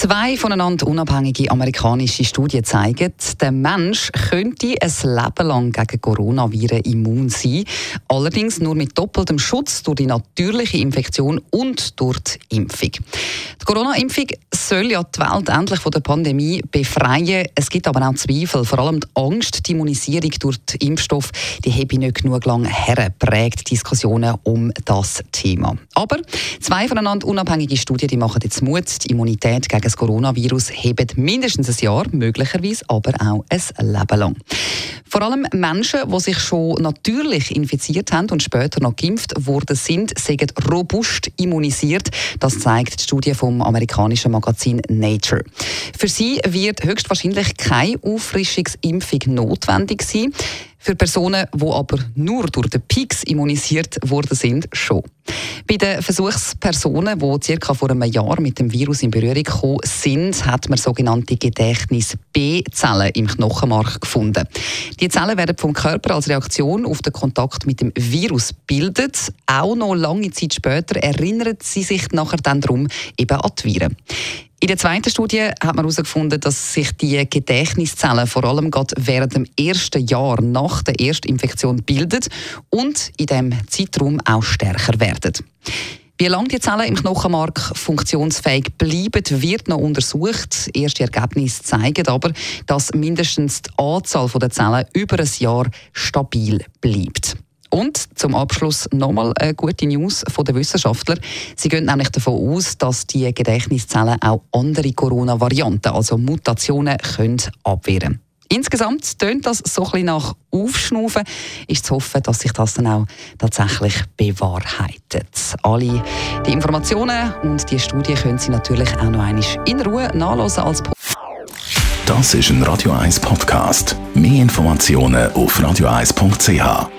Zwei voneinander unabhängige amerikanische Studien zeigen, der Mensch könnte ein Leben lang gegen Coronaviren immun sein, allerdings nur mit doppeltem Schutz durch die natürliche Infektion und durch die Impfung. Die Corona-Impfung soll ja die Welt endlich von der Pandemie befreien. Es gibt aber auch Zweifel, vor allem die Angst, die Immunisierung durch den Impfstoff, die habe nicht genug lang hergeprägt, Diskussionen um das Thema. Aber zwei voneinander unabhängige Studien die machen jetzt Mut, die Immunität gegen das Coronavirus hebt mindestens ein Jahr, möglicherweise aber auch ein Leben lang. Vor allem Menschen, die sich schon natürlich infiziert haben und später noch geimpft worden sind, sind robust immunisiert. Das zeigt die Studie vom amerikanischen Magazin Nature. Für sie wird höchstwahrscheinlich keine Auffrischungsimpfung notwendig sein. Für Personen, die aber nur durch den Peaks immunisiert worden sind, schon. Bei den Versuchspersonen, die circa vor einem Jahr mit dem Virus in Berührung gekommen sind, hat man sogenannte Gedächtnis-B-Zellen im Knochenmark gefunden. Die Zellen werden vom Körper als Reaktion auf den Kontakt mit dem Virus bildet. Auch noch lange Zeit später erinnern sie sich nachher dann darum eben an die Viren. In der zweiten Studie hat man herausgefunden, dass sich die Gedächtniszellen vor allem gerade während dem ersten Jahr nach der Erstinfektion bilden und in diesem Zeitraum auch stärker werden. Wie lange die Zellen im Knochenmark funktionsfähig bleiben, wird noch untersucht. Erste Ergebnisse zeigen aber, dass mindestens die Anzahl der Zellen über ein Jahr stabil bleibt. Und zum Abschluss nochmal eine gute News von den Wissenschaftlern. Sie gehen nämlich davon aus, dass die Gedächtniszellen auch andere Corona-Varianten, also Mutationen, können abwehren Insgesamt tönt das so ein bisschen nach Aufschnaufen. Ist zu hoffen, dass sich das dann auch tatsächlich bewahrheitet. Alle die Informationen und die Studie können Sie natürlich auch noch einmal in Ruhe nachlesen als Das ist ein Radio 1 Podcast. Mehr Informationen auf radio1.ch.